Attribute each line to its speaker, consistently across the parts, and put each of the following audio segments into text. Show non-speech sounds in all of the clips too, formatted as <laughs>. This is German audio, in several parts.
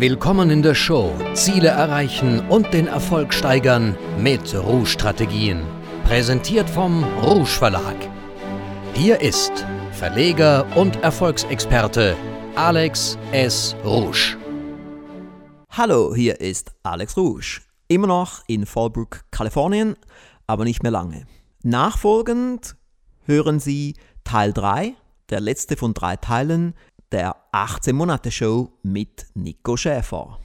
Speaker 1: Willkommen in der Show. Ziele erreichen und den Erfolg steigern mit Rouge-Strategien. Präsentiert vom Rouge Verlag. Hier ist Verleger und Erfolgsexperte Alex S. Rouge.
Speaker 2: Hallo, hier ist Alex Rouge. Immer noch in Fallbrook, Kalifornien, aber nicht mehr lange. Nachfolgend hören Sie Teil 3, der letzte von drei Teilen der 18 Monate Show mit Nico Schäfer.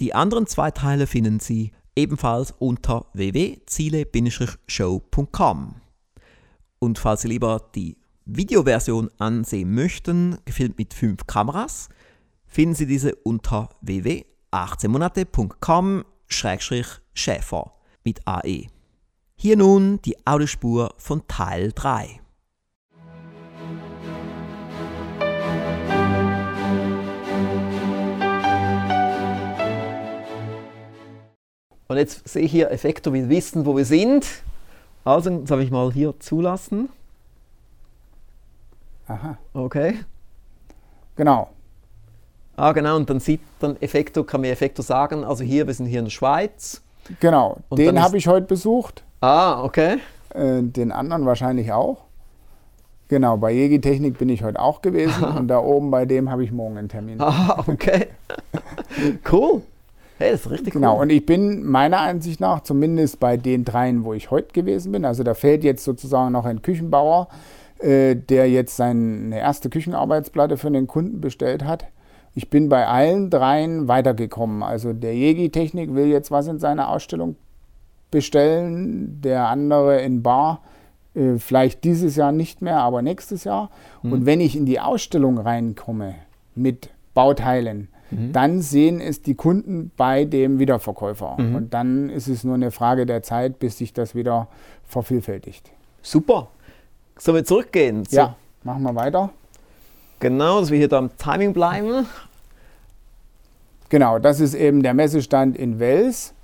Speaker 2: Die anderen zwei Teile finden Sie ebenfalls unter www.ziele-show.com. Und falls Sie lieber die Videoversion ansehen möchten, gefilmt mit fünf Kameras, finden Sie diese unter www.18monate.com-schäfer mit AE. Hier nun die Audiospur von Teil 3. Und jetzt sehe ich hier Effektor will wissen, wo wir sind. Also, jetzt habe ich mal hier zulassen.
Speaker 3: Aha,
Speaker 2: Okay.
Speaker 3: genau.
Speaker 2: Ah, genau, und dann sieht dann Effektor, kann mir Effektor sagen, also hier, wir sind hier in der Schweiz.
Speaker 3: Genau,
Speaker 2: Und
Speaker 3: den habe ich heute besucht,
Speaker 2: Ah, okay.
Speaker 3: äh, den anderen wahrscheinlich auch. Genau, bei Jegi Technik bin ich heute auch gewesen <laughs> und da oben bei dem habe ich morgen einen Termin.
Speaker 2: Ah, okay. <laughs> cool. Hey, das ist richtig
Speaker 3: Genau,
Speaker 2: cool.
Speaker 3: und ich bin meiner Ansicht nach, zumindest bei den dreien, wo ich heute gewesen bin, also da fehlt jetzt sozusagen noch ein Küchenbauer, äh, der jetzt seine erste Küchenarbeitsplatte für den Kunden bestellt hat. Ich bin bei allen dreien weitergekommen. Also der Jegi Technik will jetzt was in seine Ausstellung bestellen, der andere in Bar äh, vielleicht dieses Jahr nicht mehr, aber nächstes Jahr. Und wenn ich in die Ausstellung reinkomme mit Bauteilen, dann sehen es die Kunden bei dem Wiederverkäufer. Und dann ist es nur eine Frage der Zeit, bis sich das wieder vervielfältigt.
Speaker 2: Super. Sollen wir zurückgehen? So,
Speaker 3: Ja, machen wir weiter.
Speaker 2: Genau, dass wir hier da am Timing bleiben.
Speaker 3: Genau, das ist eben der Messestand in Wels,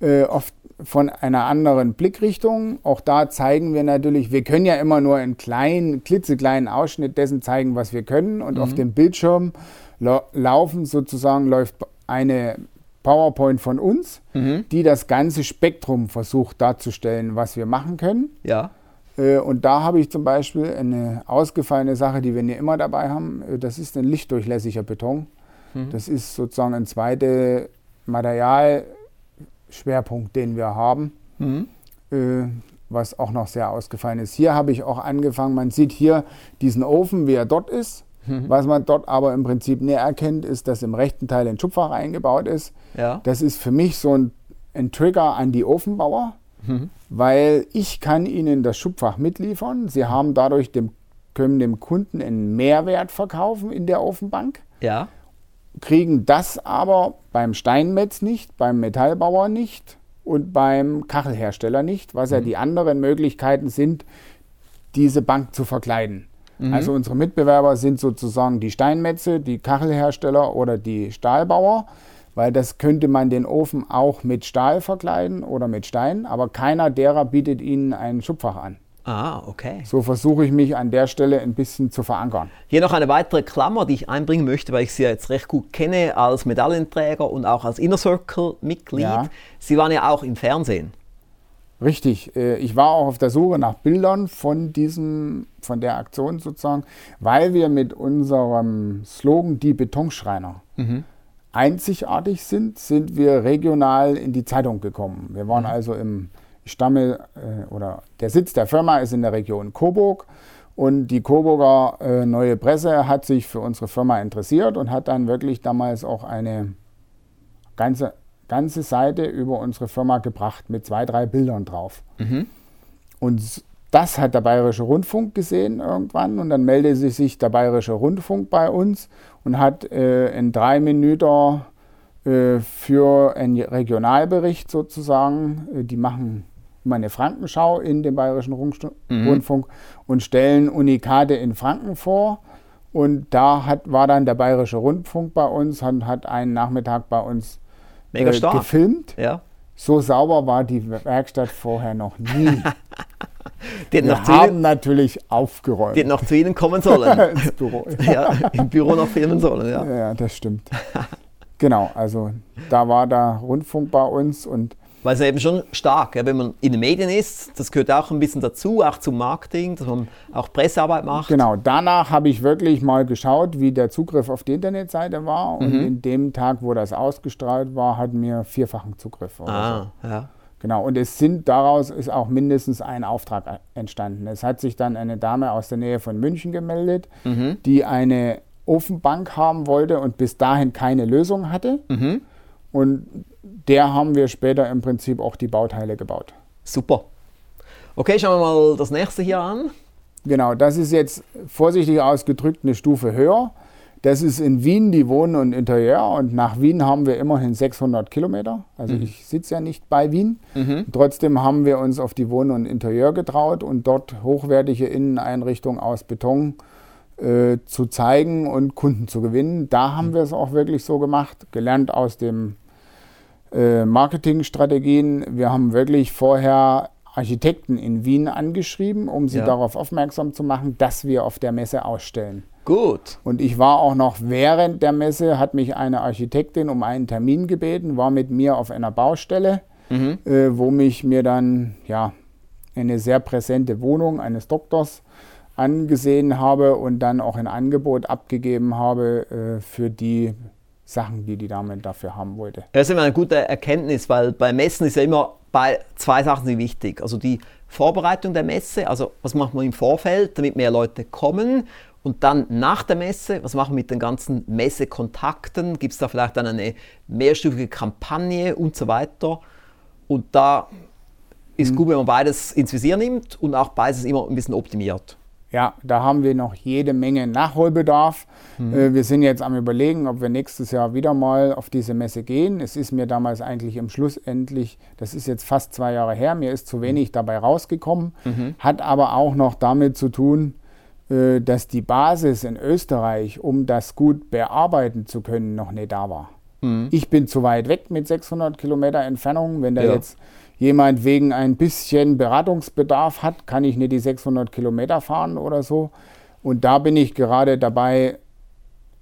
Speaker 3: äh, oft von einer anderen Blickrichtung. Auch da zeigen wir natürlich, wir können ja immer nur einen kleinen, klitzekleinen Ausschnitt dessen zeigen, was wir können. Und auf dem Bildschirm laufen sozusagen, läuft eine PowerPoint von uns, die das ganze Spektrum versucht darzustellen, was wir machen können.
Speaker 2: Ja.
Speaker 3: Äh, Und da habe ich zum Beispiel eine ausgefallene Sache, die wir nicht immer dabei haben. Äh, Das ist ein lichtdurchlässiger Beton. Das ist sozusagen ein zweiter Materialschwerpunkt, den wir haben, äh, was auch noch sehr ausgefallen ist. Hier habe ich auch angefangen, man sieht hier diesen Ofen, wie er dort ist. Was man dort aber im Prinzip näher erkennt, ist, dass im rechten Teil ein Schubfach eingebaut ist.
Speaker 2: Ja.
Speaker 3: Das ist für mich so ein, ein Trigger an die Ofenbauer, weil ich kann ihnen das Schubfach mitliefern. Sie haben dadurch dem, können dem Kunden einen Mehrwert verkaufen in der Ofenbank,
Speaker 2: Ja.
Speaker 3: kriegen das aber beim Steinmetz nicht, beim Metallbauer nicht und beim Kachelhersteller nicht, was ja die anderen Möglichkeiten sind, diese Bank zu verkleiden. Also unsere Mitbewerber sind sozusagen die Steinmetze, die Kachelhersteller oder die Stahlbauer, weil das könnte man den Ofen auch mit Stahl verkleiden oder mit Stein, aber keiner derer bietet ihnen ein Schubfach an.
Speaker 2: Ah, okay.
Speaker 3: So versuche ich mich an der Stelle ein bisschen zu verankern.
Speaker 2: Hier noch eine weitere Klammer, die ich einbringen möchte, weil ich Sie ja jetzt recht gut kenne als Medaillenträger und auch als Inner Circle-Mitglied.
Speaker 3: Ja.
Speaker 2: Sie waren ja auch im Fernsehen.
Speaker 3: Richtig. äh, Ich war auch auf der Suche nach Bildern von diesem, von der Aktion sozusagen, weil wir mit unserem Slogan Die Betonschreiner einzigartig sind, sind wir regional in die Zeitung gekommen. Wir waren also im stamme äh, oder der Sitz der Firma ist in der Region Coburg und die Coburger äh, Neue Presse hat sich für unsere Firma interessiert und hat dann wirklich damals auch eine ganze, ganze Seite über unsere Firma gebracht mit zwei, drei Bildern drauf. Und s- das hat der Bayerische Rundfunk gesehen irgendwann und dann meldete sich der Bayerische Rundfunk bei uns und hat äh, in drei Minuten äh, für einen Regionalbericht sozusagen, äh, die machen immer eine Frankenschau in dem Bayerischen Rundstu- Rundfunk und stellen Unikate in Franken vor. Und da hat, war dann der Bayerische Rundfunk bei uns und hat einen Nachmittag bei uns
Speaker 2: Mega
Speaker 3: äh,
Speaker 2: stark.
Speaker 3: gefilmt.
Speaker 2: Ja.
Speaker 3: So sauber war die Werkstatt vorher noch nie. <laughs>
Speaker 2: Die
Speaker 3: Wir haben
Speaker 2: Ihnen,
Speaker 3: natürlich aufgeräumt.
Speaker 2: die hätten noch zu Ihnen kommen sollen. <laughs>
Speaker 3: ins Büro. <laughs>
Speaker 2: ja, im Büro noch filmen sollen. Ja.
Speaker 3: Ja, das stimmt. Genau, also da war der Rundfunk bei uns und
Speaker 2: weil es eben schon stark, ja, wenn man in den Medien ist, das gehört auch ein bisschen dazu, auch zum Marketing, dass man auch Pressearbeit macht.
Speaker 3: Genau, danach habe ich wirklich mal geschaut, wie der Zugriff auf die Internetseite war. Und mhm. in dem Tag, wo das ausgestrahlt war, hatten wir vierfachen Zugriff.
Speaker 2: ah, so. ja.
Speaker 3: Genau, und es sind daraus ist auch mindestens ein Auftrag entstanden. Es hat sich dann eine Dame aus der Nähe von München gemeldet, mhm. die eine Ofenbank haben wollte und bis dahin keine Lösung hatte. Mhm. Und der haben wir später im Prinzip auch die Bauteile gebaut.
Speaker 2: Super. Okay, schauen wir mal das nächste hier an.
Speaker 3: Genau, das ist jetzt vorsichtig ausgedrückt eine Stufe höher. Das ist in Wien die Wohnen und Interieur und nach Wien haben wir immerhin 600 Kilometer. Also mhm. ich sitze ja nicht bei Wien. Mhm. Trotzdem haben wir uns auf die Wohnen und Interieur getraut und dort hochwertige Inneneinrichtungen aus Beton äh, zu zeigen und Kunden zu gewinnen. Da haben mhm. wir es auch wirklich so gemacht, gelernt aus dem äh, Marketingstrategien. Wir haben wirklich vorher Architekten in Wien angeschrieben, um sie ja. darauf aufmerksam zu machen, dass wir auf der Messe ausstellen.
Speaker 2: Gut.
Speaker 3: Und ich war auch noch während der Messe, hat mich eine Architektin um einen Termin gebeten, war mit mir auf einer Baustelle, mhm. äh, wo mich mir dann ja eine sehr präsente Wohnung eines Doktors angesehen habe und dann auch ein Angebot abgegeben habe äh, für die Sachen, die die Dame dafür haben wollte.
Speaker 2: Das ist immer eine gute Erkenntnis, weil bei Messen ist ja immer bei zwei Sachen sind wichtig. Also die Vorbereitung der Messe, also was macht man im Vorfeld, damit mehr Leute kommen und dann nach der Messe, was machen wir mit den ganzen Messekontakten? Gibt es da vielleicht dann eine mehrstufige Kampagne und so weiter? Und da ist mhm. gut, wenn man beides ins Visier nimmt und auch beides immer ein bisschen optimiert.
Speaker 3: Ja, da haben wir noch jede Menge Nachholbedarf. Mhm. Äh, wir sind jetzt am Überlegen, ob wir nächstes Jahr wieder mal auf diese Messe gehen. Es ist mir damals eigentlich im Schluss endlich, das ist jetzt fast zwei Jahre her, mir ist zu wenig dabei rausgekommen, mhm. hat aber auch noch damit zu tun, äh, dass die Basis in Österreich, um das gut bearbeiten zu können, noch nicht da war. Mhm. Ich bin zu weit weg mit 600 Kilometer Entfernung. Wenn da ja. jetzt jemand wegen ein bisschen Beratungsbedarf hat, kann ich nicht die 600 Kilometer fahren oder so. Und da bin ich gerade dabei,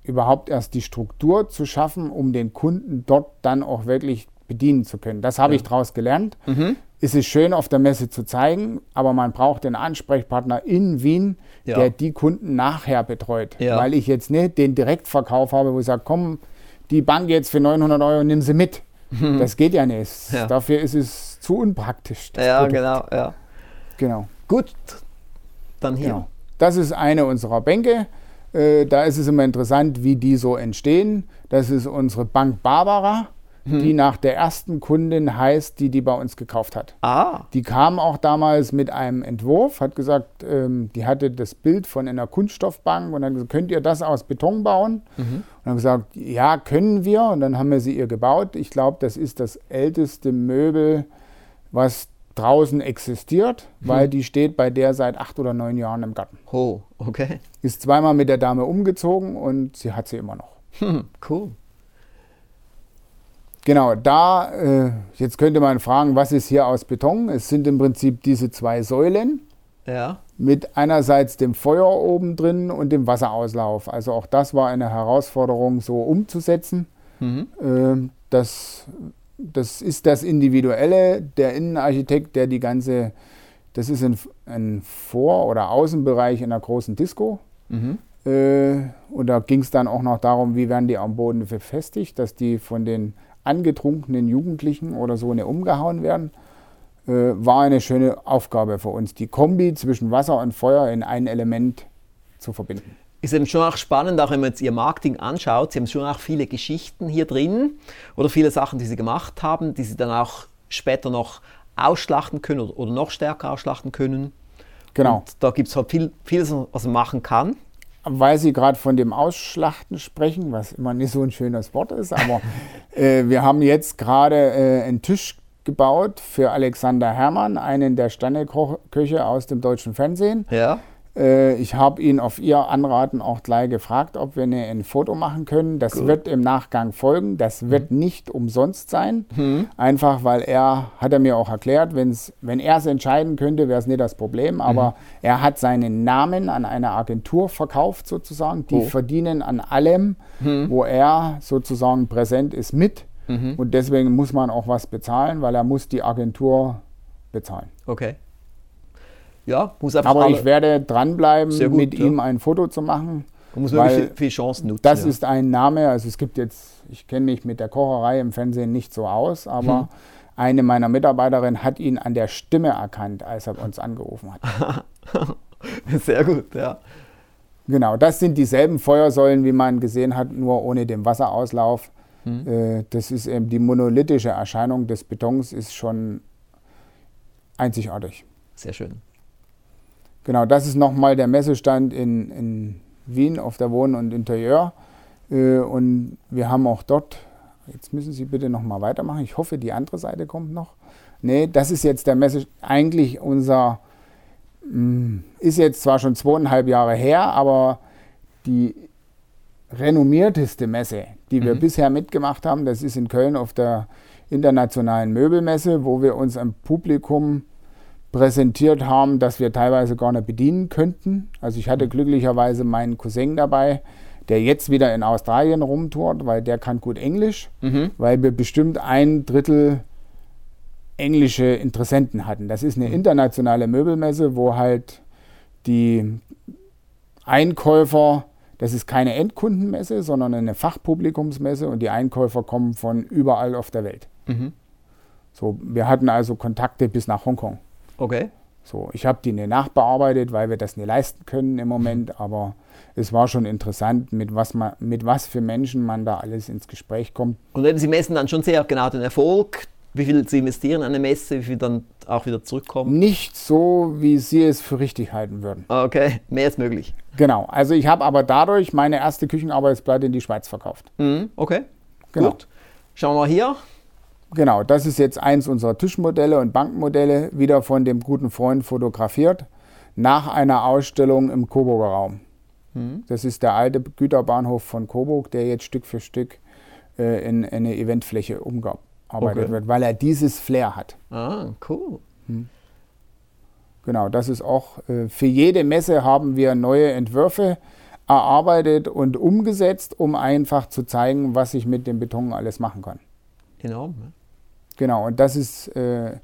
Speaker 3: überhaupt erst die Struktur zu schaffen, um den Kunden dort dann auch wirklich bedienen zu können. Das habe ja. ich daraus gelernt. Mhm. Es ist schön auf der Messe zu zeigen, aber man braucht den Ansprechpartner in Wien, ja. der die Kunden nachher betreut. Ja. Weil ich jetzt nicht den Direktverkauf habe, wo ich sage, komm, die Bank jetzt für 900 Euro, nimm sie mit. Mhm. Das geht ja nicht. Dafür ist es zu unpraktisch.
Speaker 2: Ja, Produkt. genau, ja.
Speaker 3: Genau.
Speaker 2: Gut, dann hier.
Speaker 3: Genau. Das ist eine unserer Bänke. Äh, da ist es immer interessant, wie die so entstehen. Das ist unsere Bank Barbara hm. die nach der ersten Kundin heißt, die die bei uns gekauft hat.
Speaker 2: Ah.
Speaker 3: Die kam auch damals mit einem Entwurf, hat gesagt, ähm, die hatte das Bild von einer Kunststoffbank und dann gesagt, könnt ihr das aus Beton bauen? Mhm. Und dann gesagt, ja, können wir. Und dann haben wir sie ihr gebaut. Ich glaube, das ist das älteste Möbel, was draußen existiert, mhm. weil die steht bei der seit acht oder neun Jahren im Garten.
Speaker 2: Oh, okay.
Speaker 3: Ist zweimal mit der Dame umgezogen und sie hat sie immer noch.
Speaker 2: Hm, cool.
Speaker 3: Genau, da, äh, jetzt könnte man fragen, was ist hier aus Beton? Es sind im Prinzip diese zwei Säulen.
Speaker 2: Ja.
Speaker 3: Mit einerseits dem Feuer oben drin und dem Wasserauslauf. Also auch das war eine Herausforderung, so umzusetzen. Mhm. Äh, das, das ist das Individuelle. Der Innenarchitekt, der die ganze, das ist ein, ein Vor- oder Außenbereich in einer großen Disco. Mhm. Äh, und da ging es dann auch noch darum, wie werden die am Boden befestigt, dass die von den angetrunkenen Jugendlichen oder so nicht umgehauen werden, äh, war eine schöne Aufgabe für uns, die Kombi zwischen Wasser und Feuer in ein Element zu verbinden.
Speaker 2: Ist eben schon auch spannend, auch wenn man jetzt Ihr Marketing anschaut. Sie haben schon auch viele Geschichten hier drin oder viele Sachen, die Sie gemacht haben, die Sie dann auch später noch ausschlachten können oder, oder noch stärker ausschlachten können.
Speaker 3: Genau.
Speaker 2: Und da gibt es halt viel, vieles, was man machen kann
Speaker 3: weil Sie gerade von dem Ausschlachten sprechen, was immer nicht so ein schönes Wort ist, aber <laughs> äh, wir haben jetzt gerade äh, einen Tisch gebaut für Alexander Herrmann, einen der Stanneköche aus dem deutschen Fernsehen.
Speaker 2: Ja.
Speaker 3: Äh, ich habe ihn auf Ihr Anraten auch gleich gefragt, ob wir eine, ein Foto machen können. Das
Speaker 2: Gut.
Speaker 3: wird im Nachgang folgen. Das wird nicht umsonst sein. Einfach weil er, hat er mir auch erklärt, wenn's, wenn er es entscheiden könnte, wäre es nicht das Problem. Aber er hat seinen Namen an eine Agentur verkauft sozusagen. Die
Speaker 2: Oh.
Speaker 3: verdienen an allem, wo er sozusagen präsent ist, mit. Und deswegen muss man auch was bezahlen, weil er muss die Agentur bezahlen.
Speaker 2: Okay. Ja, muss einfach
Speaker 3: Aber ich werde dranbleiben,
Speaker 2: gut,
Speaker 3: mit
Speaker 2: ja.
Speaker 3: ihm ein Foto zu machen.
Speaker 2: man muss wirklich viel Chancen nutzen.
Speaker 3: Das
Speaker 2: ja.
Speaker 3: ist ein Name, also es gibt jetzt, ich kenne mich mit der Kocherei im Fernsehen nicht so aus, aber
Speaker 2: Hm.
Speaker 3: eine meiner Mitarbeiterinnen hat ihn an der Stimme erkannt, als er uns angerufen hat. <laughs>
Speaker 2: Sehr gut, ja.
Speaker 3: Genau, das sind dieselben Feuersäulen, wie man gesehen hat, nur ohne den Wasserauslauf.
Speaker 2: Hm.
Speaker 3: Äh, Das ist eben die monolithische Erscheinung des Betons, ist schon einzigartig.
Speaker 2: Sehr schön.
Speaker 3: Genau, das ist nochmal der Messestand in, in Wien auf der Wohn- und Interieur. Äh, Und wir haben auch dort, jetzt müssen Sie bitte nochmal weitermachen. Ich hoffe, die andere Seite kommt noch. Nee, das ist jetzt der Messe, eigentlich unser, mh, ist jetzt zwar schon zweieinhalb Jahre her, aber die renommierteste Messe, die wir bisher mitgemacht haben, das ist in Köln auf der internationalen Möbelmesse, wo wir uns am Publikum präsentiert haben, dass wir teilweise gar nicht bedienen könnten. Also ich hatte glücklicherweise meinen Cousin dabei, der jetzt wieder in Australien rumtourt, weil der kann gut Englisch, weil wir bestimmt ein Drittel englische Interessenten hatten. Das ist eine internationale Möbelmesse, wo halt die Einkäufer, das ist keine Endkundenmesse, sondern eine Fachpublikumsmesse und die Einkäufer kommen von überall auf der Welt. So, wir hatten also Kontakte bis nach Hongkong.
Speaker 2: Okay.
Speaker 3: So, ich habe die nicht nachbearbeitet, weil wir das nicht leisten können im Moment, <laughs> aber es war schon interessant, mit was, man, mit was für Menschen man da alles ins Gespräch kommt.
Speaker 2: Und eben, Sie messen dann schon sehr genau den Erfolg, wie viel Sie investieren an eine Messe, wie viel dann auch wieder zurückkommen.
Speaker 3: Nicht so, wie Sie es für richtig halten würden.
Speaker 2: Okay, mehr als möglich.
Speaker 3: Genau, also ich habe aber dadurch meine erste Küchenarbeitsplatte in die Schweiz verkauft.
Speaker 2: Mhm, okay,
Speaker 3: Genau.
Speaker 2: gut. Schauen wir mal hier.
Speaker 3: Genau, das ist jetzt eins unserer Tischmodelle und Bankmodelle, wieder von dem guten Freund fotografiert, nach einer Ausstellung im Coburger Raum. Das ist der alte Güterbahnhof von Coburg, der jetzt Stück für Stück äh, in, eine Eventfläche umgearbeitet
Speaker 2: Okay.
Speaker 3: wird, weil er dieses Flair hat.
Speaker 2: Ah, cool.
Speaker 3: Genau, das ist auch, äh, für jede Messe haben wir neue Entwürfe erarbeitet und umgesetzt, um einfach zu zeigen, was ich mit dem Beton alles machen kann.
Speaker 2: Enorm. ne?
Speaker 3: Genau, und das ist äh,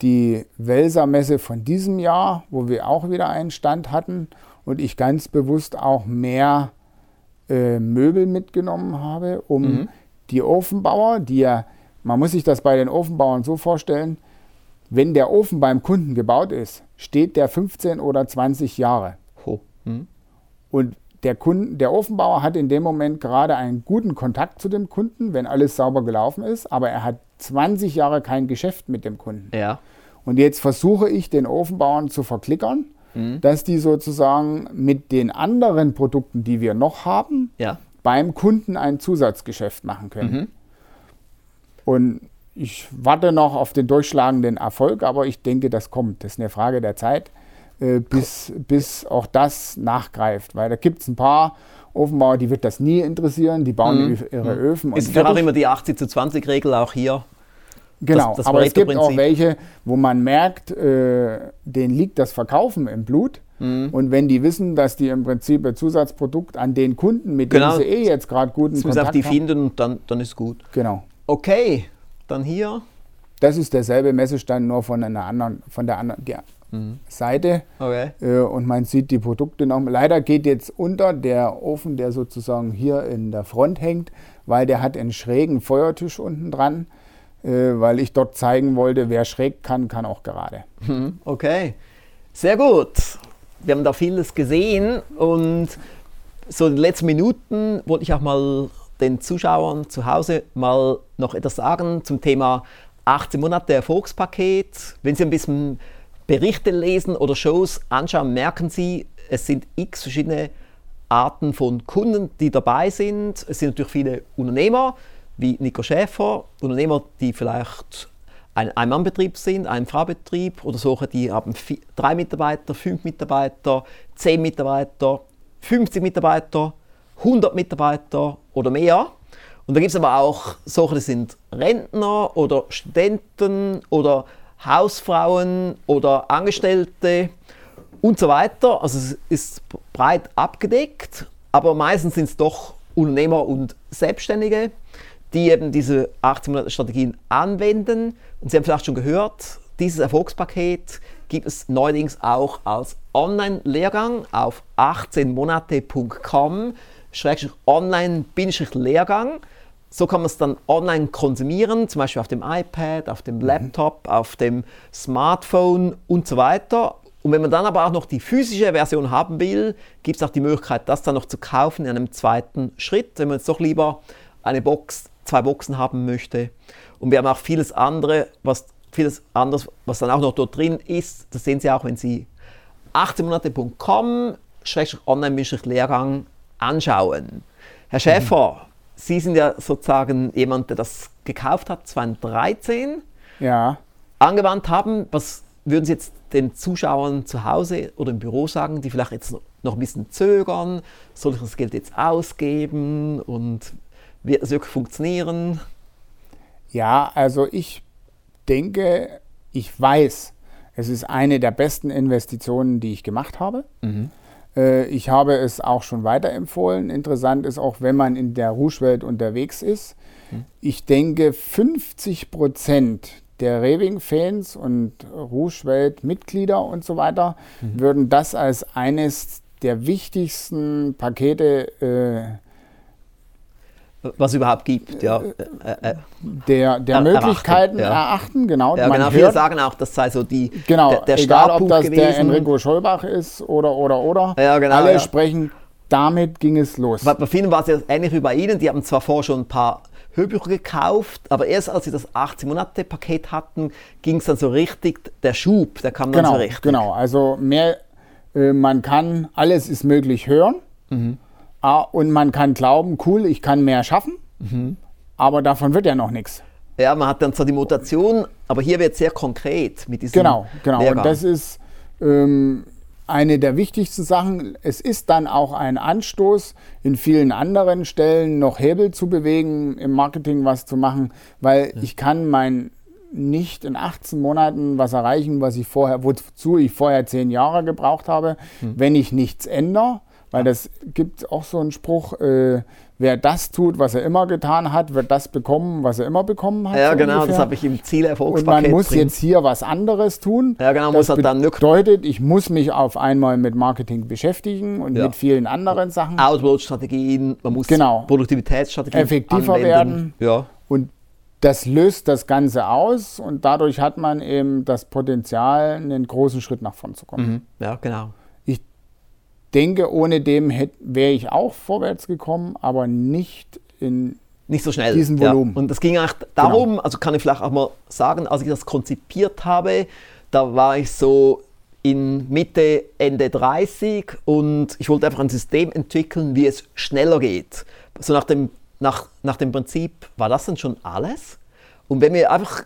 Speaker 3: die Welser Messe von diesem Jahr, wo wir auch wieder einen Stand hatten und ich ganz bewusst auch mehr äh, Möbel mitgenommen habe, um die Ofenbauer, die ja, man muss sich das bei den Ofenbauern so vorstellen, wenn der Ofen beim Kunden gebaut ist, steht der 15 oder 20 Jahre.
Speaker 2: Ho. Mhm.
Speaker 3: Und der, Kunden, der Ofenbauer hat in dem Moment gerade einen guten Kontakt zu dem Kunden, wenn alles sauber gelaufen ist, aber er hat 20 Jahre kein Geschäft mit dem Kunden.
Speaker 2: Ja.
Speaker 3: Und jetzt versuche ich den Ofenbauern zu verklickern, dass die sozusagen mit den anderen Produkten, die wir noch haben,
Speaker 2: Ja.
Speaker 3: beim Kunden ein Zusatzgeschäft machen können. Und ich warte noch auf den durchschlagenden Erfolg, aber ich denke, das kommt. Das ist eine Frage der Zeit, äh, bis, bis auch das nachgreift. Weil da gibt es ein paar Ofenbauer, die wird das nie interessieren, die bauen ihre Öfen.
Speaker 2: Ist
Speaker 3: und
Speaker 2: für auch immer die 80 zu 20 Regel auch hier.
Speaker 3: Genau,
Speaker 2: das- das
Speaker 3: aber es gibt auch welche, wo man merkt, äh, denen liegt das Verkaufen im Blut.
Speaker 2: Mhm.
Speaker 3: Und wenn die wissen, dass die im Prinzip ein Zusatzprodukt an den Kunden, mit
Speaker 2: Genau.
Speaker 3: denen sie eh jetzt gerade guten
Speaker 2: auch
Speaker 3: Kontakt
Speaker 2: die
Speaker 3: haben.
Speaker 2: finden und dann, dann ist gut.
Speaker 3: Genau.
Speaker 2: Okay, dann hier.
Speaker 3: Das ist derselbe Messestand, nur von einer anderen, von der anderen der
Speaker 2: Mhm.
Speaker 3: Seite.
Speaker 2: Okay.
Speaker 3: Äh, und man sieht die Produkte noch. Leider geht jetzt unter der Ofen, der sozusagen hier in der Front hängt, weil der hat einen schrägen Feuertisch unten dran, äh, weil ich dort zeigen wollte, wer schräg kann, kann auch gerade.
Speaker 2: Mhm, Okay, sehr gut. Wir haben da vieles gesehen und so in den letzten Minuten wollte ich auch mal den Zuschauern zu Hause mal noch etwas sagen zum Thema 18 Monate Erfolgspaket. Wenn Sie ein bisschen Berichte lesen oder Shows anschauen, merken Sie, es sind x verschiedene Arten von Kunden, die dabei sind. Es sind natürlich viele Unternehmer, wie Nico Schäfer, Unternehmer, die vielleicht ein Ein-Mann-Betrieb sind, ein Fraubetrieb oder solche, die haben vier, drei Mitarbeiter, fünf Mitarbeiter, zehn Mitarbeiter, 50 Mitarbeiter, 100 Mitarbeiter oder mehr. Und da gibt es aber auch solche, die sind Rentner oder Studenten oder Hausfrauen oder Angestellte und so weiter. Also es ist breit abgedeckt, aber meistens sind es doch Unternehmer und Selbstständige, die eben diese 18 Monate Strategien anwenden. Und Sie haben vielleicht schon gehört, dieses Erfolgspaket gibt es neuerdings auch als Online-Lehrgang auf 18monate.com online-lehrgang. So kann man es dann online konsumieren, zum Beispiel auf dem iPad, auf dem mhm. Laptop, mhm. auf dem Smartphone und so weiter. Und wenn man dann aber auch noch die physische Version haben will, gibt es auch die Möglichkeit, das dann noch zu kaufen in einem zweiten Schritt, wenn man jetzt doch lieber eine Box, zwei Boxen haben möchte. Und wir haben auch vieles andere, was vieles anderes, was dann auch noch dort drin ist. Das sehen Sie auch, wenn Sie 18monate.com online-lehrgang anschauen. Herr Schäfer, mhm. Sie sind ja sozusagen jemand, der das gekauft hat, 2013.
Speaker 3: Ja.
Speaker 2: Angewandt haben. Was würden Sie jetzt den Zuschauern zu Hause oder im Büro sagen, die vielleicht jetzt noch ein bisschen zögern? Soll ich das Geld jetzt ausgeben und wird es wirklich funktionieren?
Speaker 3: Ja, also ich denke, ich weiß, es ist eine der besten Investitionen, die ich gemacht habe. Mhm. Äh, ich habe es auch schon weiterempfohlen. Interessant ist auch, wenn man in der Rouge-Welt unterwegs ist. Mhm. Ich denke, 50 Prozent der Reving-Fans und Rouge-Welt-Mitglieder und so weiter mhm. würden das als eines der wichtigsten Pakete äh,
Speaker 2: was es überhaupt gibt, ja.
Speaker 3: Äh, äh, der, der Möglichkeiten ja. erachten, genau.
Speaker 2: Ja, genau. Viele sagen auch, das sei so die,
Speaker 3: genau, der, der egal ob das gewesen. der Enrico Scholbach ist oder, oder, oder.
Speaker 2: Ja, genau,
Speaker 3: Alle ja. sprechen, damit ging es los.
Speaker 2: Bei vielen war es ja ähnlich wie bei Ihnen, die haben zwar vorher schon ein paar Hörbücher gekauft, aber erst als sie das 18-Monate-Paket hatten, ging es dann so richtig, der Schub, der kam dann
Speaker 3: genau,
Speaker 2: so richtig.
Speaker 3: Genau, also mehr, äh, man kann, alles ist möglich hören. Mhm. Ah, und man kann glauben, cool, ich kann mehr schaffen, mhm. aber davon wird ja noch nichts.
Speaker 2: Ja, man hat dann zwar die Mutation, aber hier wird sehr konkret mit diesem.
Speaker 3: Genau, genau. Lehrgang. Und das ist ähm, eine der wichtigsten Sachen. Es ist dann auch ein Anstoß, in vielen anderen Stellen noch Hebel zu bewegen, im Marketing was zu machen, weil ja. ich kann mein nicht in 18 Monaten was erreichen, was ich vorher, wozu ich vorher zehn Jahre gebraucht habe, hm. wenn ich nichts ändere. Weil das gibt auch so einen Spruch, äh, wer das tut, was er immer getan hat, wird das bekommen, was er immer bekommen hat.
Speaker 2: Ja, so genau, ungefähr. das habe ich im Zielerfolgspaket
Speaker 3: Und man muss drin. jetzt hier was anderes tun.
Speaker 2: Ja, genau, das muss er dann
Speaker 3: bedeutet, ich muss mich auf einmal mit Marketing beschäftigen und ja. mit vielen anderen Sachen.
Speaker 2: Outward-Strategien, man muss genau. Produktivitätsstrategien
Speaker 3: effektiver anwenden. werden.
Speaker 2: Ja.
Speaker 3: Und das löst das Ganze aus und dadurch hat man eben das Potenzial, einen großen Schritt nach vorn zu kommen. Mhm.
Speaker 2: Ja, genau
Speaker 3: denke, ohne dem wäre ich auch vorwärts gekommen, aber nicht in
Speaker 2: nicht so schnell.
Speaker 3: Diesem Volumen.
Speaker 2: Ja. Und das ging auch darum, genau. also kann ich vielleicht auch mal sagen, als ich das konzipiert habe, da war ich so in Mitte, Ende 30 und ich wollte einfach ein System entwickeln, wie es schneller geht. So nach dem, nach, nach dem Prinzip, war das dann schon alles? Und wenn wir einfach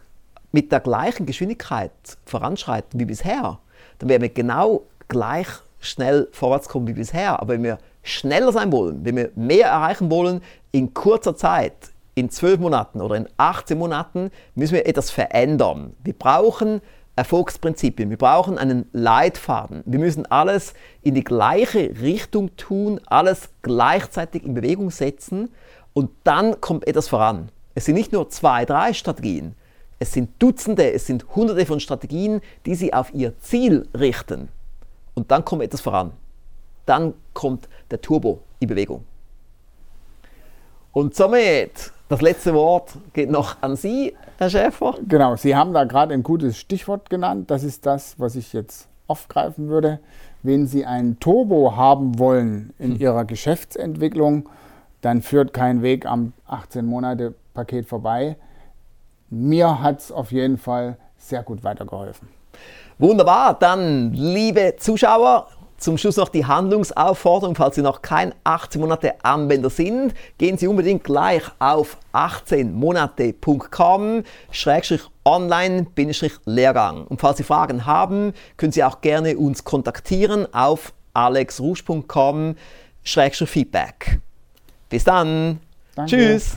Speaker 2: mit der gleichen Geschwindigkeit voranschreiten wie bisher, dann werden wir genau gleich schnell vorwärts kommen wie bisher. Aber wenn wir schneller sein wollen, wenn wir mehr erreichen wollen in kurzer Zeit, in zwölf Monaten oder in 18 Monaten, müssen wir etwas verändern. Wir brauchen Erfolgsprinzipien, wir brauchen einen Leitfaden. Wir müssen alles in die gleiche Richtung tun, alles gleichzeitig in Bewegung setzen und dann kommt etwas voran. Es sind nicht nur zwei, drei Strategien, es sind Dutzende, es sind Hunderte von Strategien, die Sie auf Ihr Ziel richten. Und dann kommt etwas voran. Dann kommt der Turbo in Bewegung. Und somit, das letzte Wort geht noch an Sie, Herr Schäfer.
Speaker 3: Genau, Sie haben da gerade ein gutes Stichwort genannt. Das ist das, was ich jetzt aufgreifen würde. Wenn Sie ein Turbo haben wollen in hm. Ihrer Geschäftsentwicklung, dann führt kein Weg am 18-Monate-Paket vorbei. Mir hat es auf jeden Fall sehr gut weitergeholfen.
Speaker 2: Wunderbar, dann liebe Zuschauer, Zum Schluss noch die Handlungsaufforderung, falls Sie noch kein 18 Monate Anwender sind, gehen Sie unbedingt gleich auf 18monate.com online-lehrgang. Und falls Sie Fragen haben, können Sie auch gerne uns kontaktieren auf alexrusch.com feedback. Bis dann. Danke. Tschüss.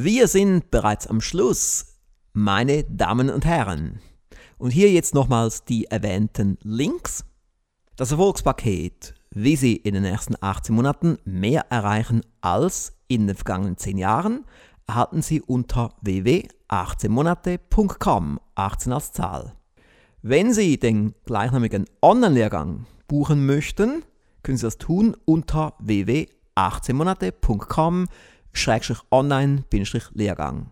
Speaker 2: Wir sind bereits am Schluss, meine Damen und Herren. Und hier jetzt nochmals die erwähnten Links. Das Erfolgspaket, wie Sie in den ersten 18 Monaten mehr erreichen als in den vergangenen 10 Jahren, erhalten Sie unter www.18monate.com, 18 als Zahl. Wenn Sie den gleichnamigen Online-Lehrgang buchen möchten, können Sie das tun unter www.18monate.com online-lehrgang.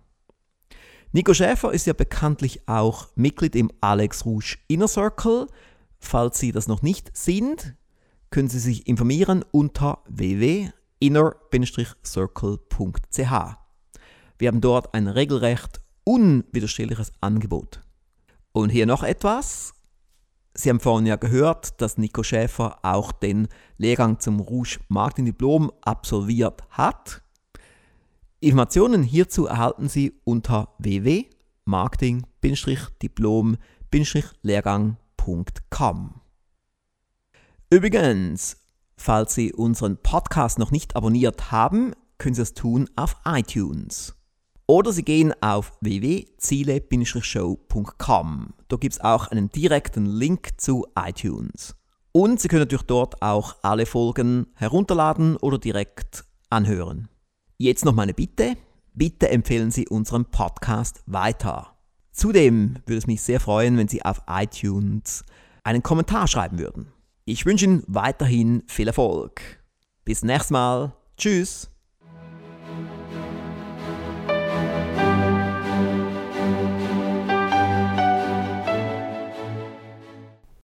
Speaker 2: Nico Schäfer ist ja bekanntlich auch Mitglied im Alex Rouge Inner Circle. Falls Sie das noch nicht sind, können Sie sich informieren unter www.inner-circle.ch. Wir haben dort ein regelrecht unwiderstehliches Angebot. Und hier noch etwas. Sie haben vorhin ja gehört, dass Nico Schäfer auch den Lehrgang zum Rouge Marketing Diplom absolviert hat. Informationen hierzu erhalten Sie unter www.marketing-diplom-lehrgang.com. Übrigens, falls Sie unseren Podcast noch nicht abonniert haben, können Sie es tun auf iTunes. Oder Sie gehen auf www.ziele-show.com. Da gibt es auch einen direkten Link zu iTunes. Und Sie können natürlich dort auch alle Folgen herunterladen oder direkt anhören. Jetzt noch meine Bitte. Bitte empfehlen Sie unseren Podcast weiter. Zudem würde es mich sehr freuen, wenn Sie auf iTunes einen Kommentar schreiben würden. Ich wünsche Ihnen weiterhin viel Erfolg. Bis nächstes Mal. Tschüss.